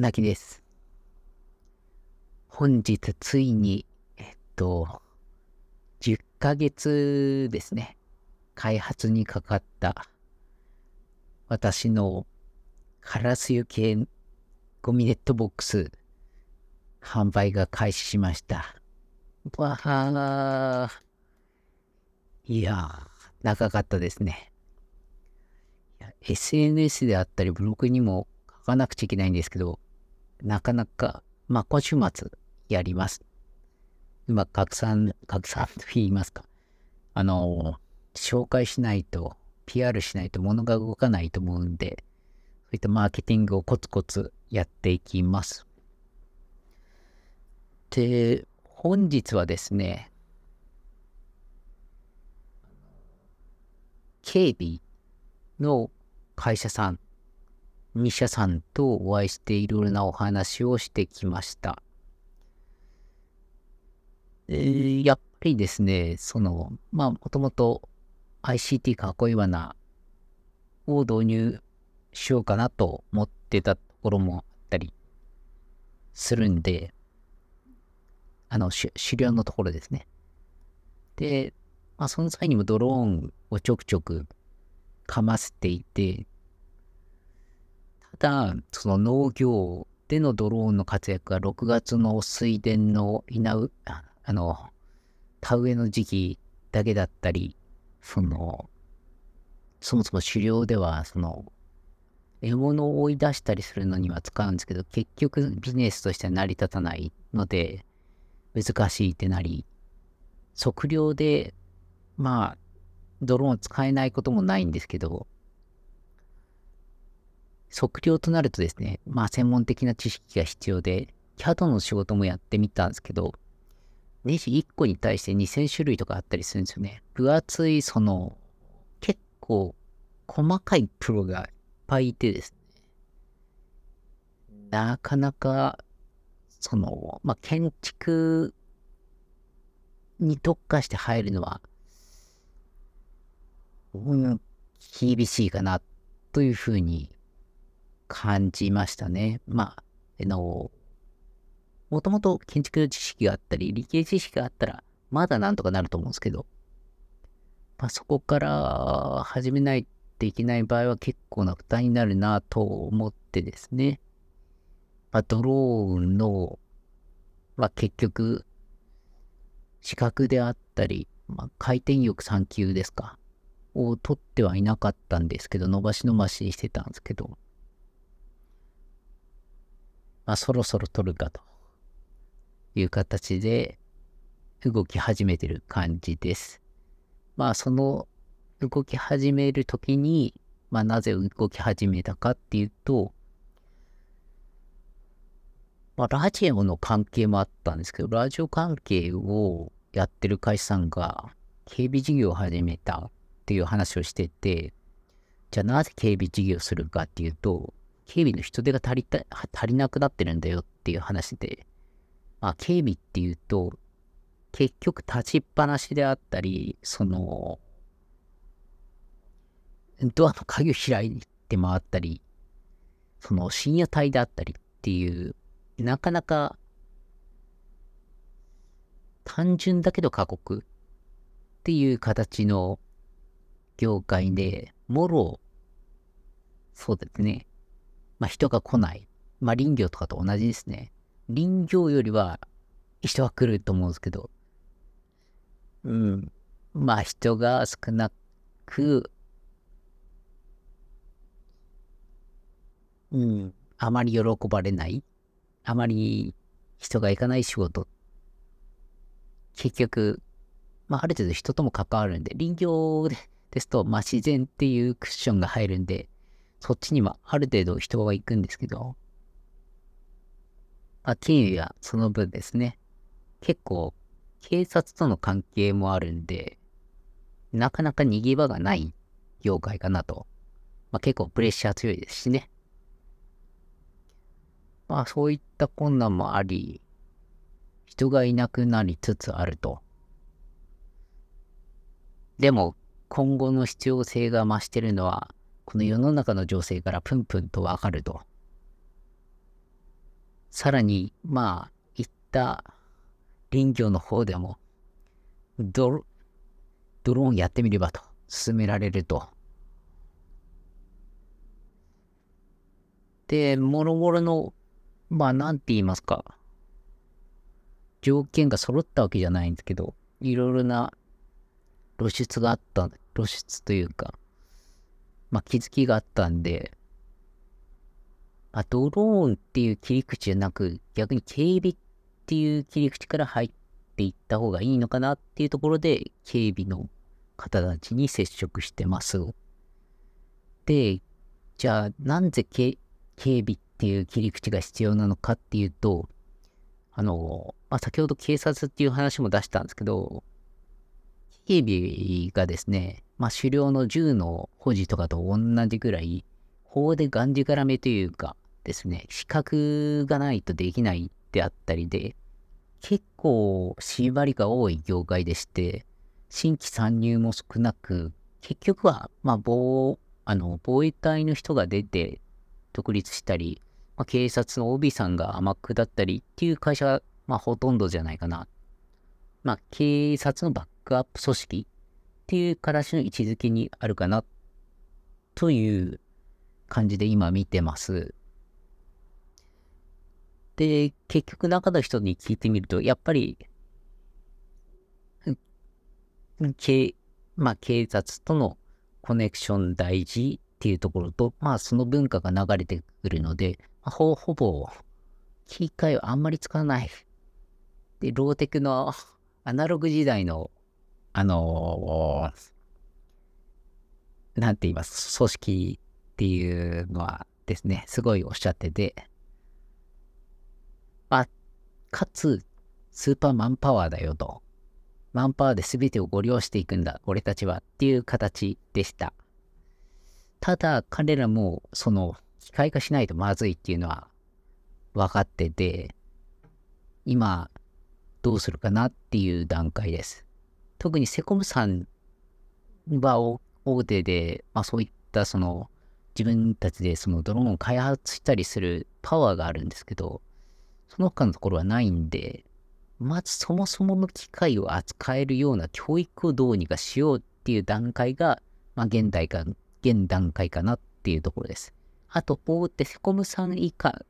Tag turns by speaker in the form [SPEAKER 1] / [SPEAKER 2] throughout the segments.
[SPEAKER 1] なきです。本日ついに、えっと、10ヶ月ですね。開発にかかった私のカラス油系ゴミネットボックス販売が開始しました。わはー。いやー、長かったですね。SNS であったりブログにも書かなくちゃいけないんですけど、なかなか、まあ、今週末やります。今、拡散、拡散と言いますか。あの、紹介しないと、PR しないと物が動かないと思うんで、そういったマーケティングをコツコツやっていきます。で、本日はですね、警備の会社さん、2社さんとお会いしていろいろなお話をしてきました。えー、やっぱりですね、その、まあ、もともと ICT かっこいいわなを導入しようかなと思ってたところもあったりするんで、あの、狩猟のところですね。で、まあ、その際にもドローンをちょくちょくかませていて、ただ、その農業でのドローンの活躍が6月の水田の稲う、あの、田植えの時期だけだったり、その、そもそも狩猟では、その、獲物を追い出したりするのには使うんですけど、結局ビジネスとしては成り立たないので、難しいってなり、測量で、まあ、ドローン使えないこともないんですけど、測量となるとですね、まあ専門的な知識が必要で、CAD の仕事もやってみたんですけど、ネジ1個に対して2000種類とかあったりするんですよね。分厚い、その、結構細かいプロがいっぱいいてですね、なかなか、その、まあ、建築に特化して入るのは、うん、厳しいかな、というふうに感じましたね。まあ、あの、もともと建築の知識があったり、理系知識があったら、まだなんとかなると思うんですけど、まあ、そこから始めないといけない場合は結構な負担になるなと思ってですね。まあ、ドローンの、まあ、結局、資格であったり、まあ、回転翼3級ですか、を取ってはいなかったんですけど、伸ばし伸ばしにしてたんですけど、まあ、そろそろ取るかという形で動き始めてる感じです。まあ、その動き始めるときに、まあ、なぜ動き始めたかっていうと、まあ、ラジオの関係もあったんですけど、ラジオ関係をやってる会社さんが警備事業を始めたっていう話をしてて、じゃあなぜ警備事業するかっていうと、警備の人手が足りた、足りなくなってるんだよっていう話で、まあ、警備っていうと、結局立ちっぱなしであったり、その、ドアの鍵を開いて回ったり、その深夜帯であったりっていう、なかなか単純だけど過酷っていう形の業界で、もろ、そうですね。まあ人が来ない。まあ林業とかと同じですね。林業よりは人は来ると思うんですけど、うん。まあ人が少なく、うん。あまり喜ばれない。あまり人が行かない仕事。結局、まあある程度人とも関わるんで、林業ですと、まあ自然っていうクッションが入るんで、そっちにはある程度人が行くんですけど、まあ、金融はその分ですね、結構警察との関係もあるんで、なかなか逃げ場がない業界かなと。まあ、結構プレッシャー強いですしね。まあそういった困難もあり、人がいなくなりつつあると。でも今後の必要性が増してるのは、この世の中の情勢からプンプンとわかると。さらに、まあ、行った林業の方でも、ドロドローンやってみればと勧められると。で、もろもろの、まあ、なんて言いますか、条件が揃ったわけじゃないんですけど、いろいろな露出があった、露出というか、まあ、気づきがあったんで、まあ、ドローンっていう切り口じゃなく、逆に警備っていう切り口から入っていった方がいいのかなっていうところで、警備の方たちに接触してます。で、じゃあ、なんで警備っていう切り口が必要なのかっていうと、あの、まあ、先ほど警察っていう話も出したんですけど、警備がですね、まあ、狩猟の銃の保持とかと同じぐらい、法でがんじがらめというかですね、資格がないとできないであったりで、結構縛りが多い業界でして、新規参入も少なく、結局は、まあ、防、あの、防衛隊の人が出て独立したり、まあ、警察の OB さんが天下ったりっていう会社が、まあ、ほとんどじゃないかな。まあ、警察のバックアップ組織っていう形の位置づけにあるかなという感じで今見てます。で、結局中の人に聞いてみると、やっぱり、警、まあ警察とのコネクション大事っていうところと、まあその文化が流れてくるので、まあ、ほほぼ機械をあんまり使わない。で、ローテクのアナログ時代の、あのー、なんて言います、組織っていうのはですね、すごいおっしゃってて、まあ、かつ、スーパーマンパワーだよと。マンパワーで全てをご利用していくんだ、俺たちはっていう形でした。ただ、彼らも、その、機械化しないとまずいっていうのは分かってて、今、どうするかなっていう段階です。特にセコムさんは大手で、まあそういったその自分たちでそのドローンを開発したりするパワーがあるんですけど、その他のところはないんで、まずそもそもの機械を扱えるような教育をどうにかしようっていう段階が、まあ現代か、現段階かなっていうところです。あと、大手セコムさん以下、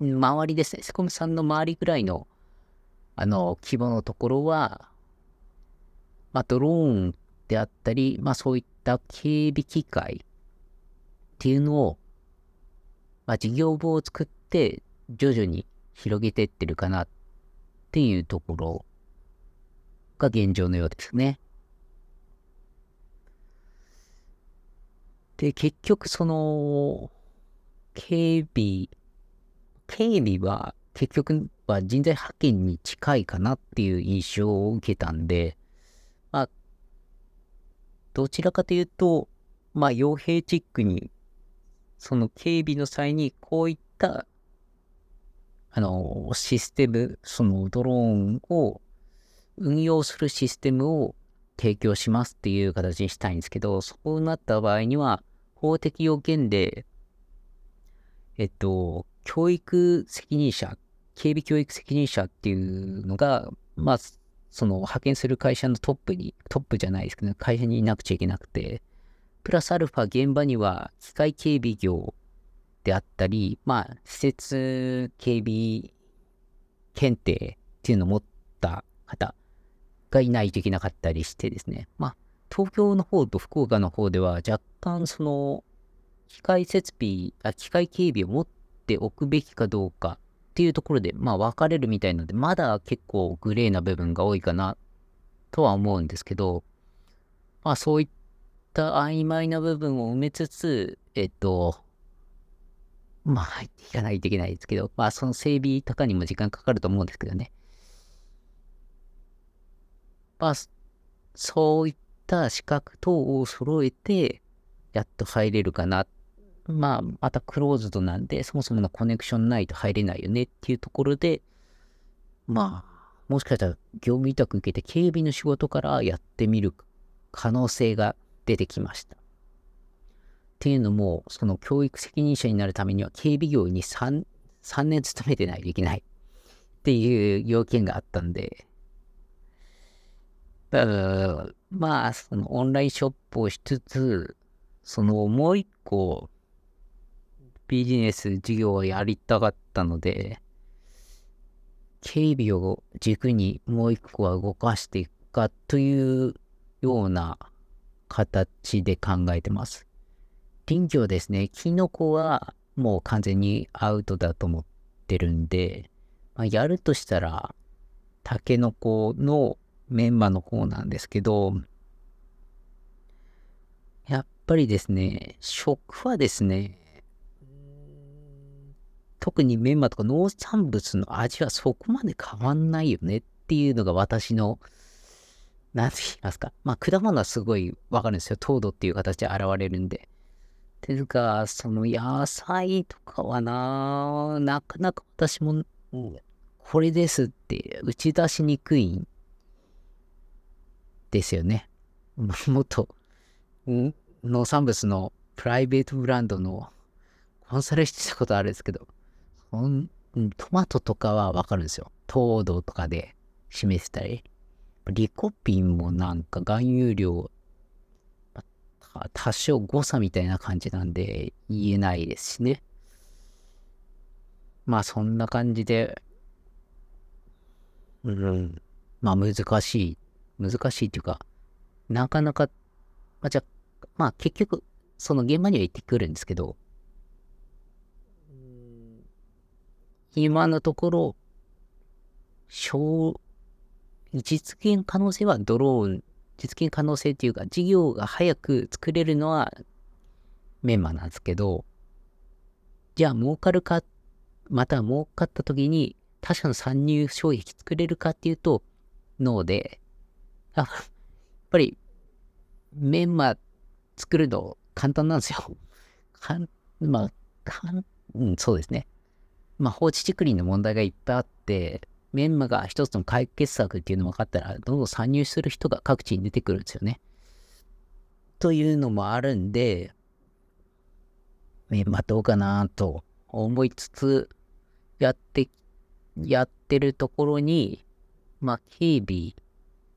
[SPEAKER 1] 周りですね、セコムさんの周りぐらいのあの、規模のところは、まあ、ドローンであったり、まあ、そういった警備機械っていうのを、まあ、事業部を作って徐々に広げてってるかなっていうところが現状のようですね。で、結局その、警備、警備は結局は人材派遣に近いかなっていう印象を受けたんで、どちらかというと、まあ、傭兵チックに、その警備の際にこういった、あの、システム、そのドローンを運用するシステムを提供しますっていう形にしたいんですけど、そうなった場合には、法的要件で、えっと、教育責任者警備教育責任者っていうのが、まあ、その派遣する会社のトップに、トップじゃないですけど、会社にいなくちゃいけなくて、プラスアルファ現場には機械警備業であったり、まあ、施設警備検定っていうのを持った方がいないといけなかったりしてですね、まあ、東京の方と福岡の方では若干その機械設備、あ機械警備を持っておくべきかどうかっていうところで、まあ分かれるみたいなので、まだ結構グレーな部分が多いかなとは思うんですけど、まあそういった曖昧な部分を埋めつつ、えっと、まあ入っていかないといけないですけど、まあその整備とかにも時間かかると思うんですけどね。まあ、そういった資格等を揃えて、やっと入れるかなまあ、またクローズドなんで、そもそものコネクションないと入れないよねっていうところで、まあ、もしかしたら業務委託受けて警備の仕事からやってみる可能性が出てきました。っていうのも、その教育責任者になるためには警備業に 3, 3年勤めてないといけないっていう要件があったんで、だからまあ、そのオンラインショップをしつつ、そのもう一個ビジネス事業をやりたかったので、警備を軸にもう一個は動かしていくかというような形で考えてます。林業ですね、キノコはもう完全にアウトだと思ってるんで、まあ、やるとしたら、タケノコのメンマの方なんですけど、やっぱりですね、食はですね、特にメンマとか農産物の味はそこまで変わんないよねっていうのが私の、なんて言いますか。まあ、果物はすごいわかるんですよ。糖度っていう形で現れるんで。ていうか、その野菜とかはな、なかなか私も、これですって打ち出しにくいんですよね。もっと、農産物のプライベートブランドのコンサルしてたことあるんですけど、トマトとかはわかるんですよ。糖度とかで示したり。リコピンもなんか含有量多少誤差みたいな感じなんで言えないですしね。まあそんな感じで、うん、まあ難しい、難しいっていうか、なかなか、まあじゃまあ結局、その現場には行ってくるんですけど、今のところ、小、実現可能性はドローン実現可能性っていうか、事業が早く作れるのはメンマなんですけど、じゃあ儲かるか、また儲かった時に他社の参入障壁作れるかっていうと、ノーで、やっぱりメンマ作るの簡単なんですよ。かん、まあ、かん、うん、そうですね。まあ放置竹林の問題がいっぱいあって、メンマが一つの解決策っていうの分かったら、どんどん参入する人が各地に出てくるんですよね。というのもあるんで、メンマどうかなと思いつつ、やって、やってるところに、まあ、警備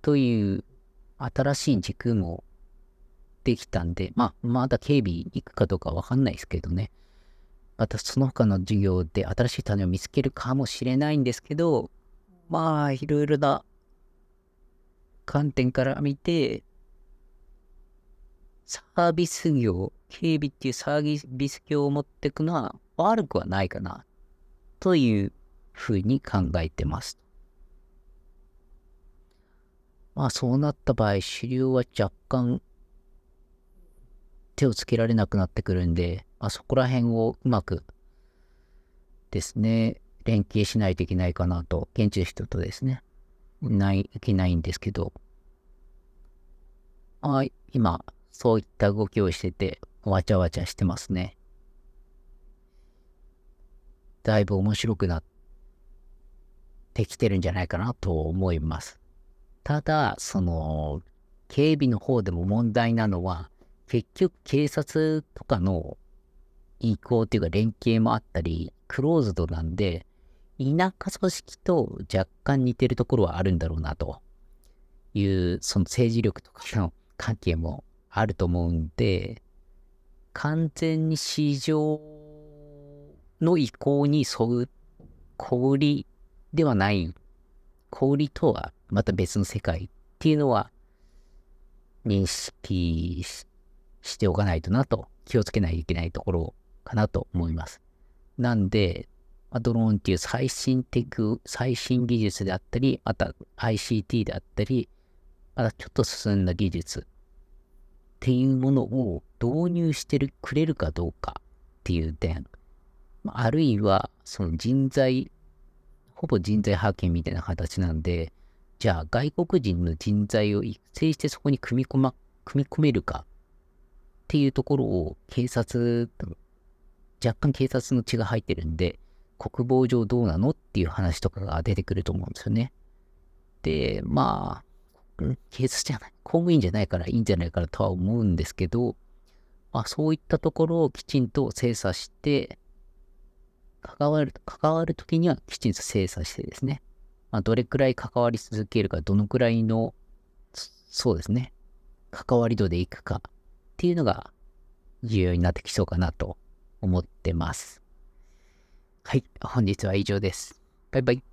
[SPEAKER 1] という新しい軸もできたんで、まあ、まだ警備行くかどうかわかんないですけどね。またその他の授業で新しい種を見つけるかもしれないんですけど、まあ、いろいろな観点から見て、サービス業、警備っていうサービス業を持っていくのは悪くはないかな、というふうに考えてます。まあそうなった場合、主流は若干手をつけられなくなってくるんで、あ、そこら辺をうまくですね、連携しないといけないかなと、現地の人とですね、ない、いけないんですけど、あ今、そういった動きをしてて、わちゃわちゃしてますね。だいぶ面白くなってきてるんじゃないかなと思います。ただ、その、警備の方でも問題なのは、結局警察とかの移行っていうか連携もあったり、クローズドなんで、田舎組織と若干似てるところはあるんだろうなと。いう、その政治力とかの関係もあると思うんで、完全に市場の意向に沿う小売ではない、小売とはまた別の世界っていうのは認識しておかないとなと気をつけないといけないところかなと思います。なんで、まドローンっていう最新テク、最新技術であったり、また ICT であったり、またちょっと進んだ技術っていうものを導入してるくれるかどうかっていう点、あるいはその人材、ほぼ人材派遣みたいな形なんで、じゃあ外国人の人材を育成してそこに組み込ま、組み込めるかっていうところを警察、若干警察の血が入ってるんで、国防上どうなのっていう話とかが出てくると思うんですよね。で、まあ、警察じゃない、公務員じゃないからいいんじゃないかとは思うんですけど、まあそういったところをきちんと精査して、関わる、関わるときにはきちんと精査してですね、まあどれくらい関わり続けるか、どのくらいの、そうですね、関わり度でいくかっていうのが重要になってきそうかなと思ってます。はい、本日は以上です。バイバイ。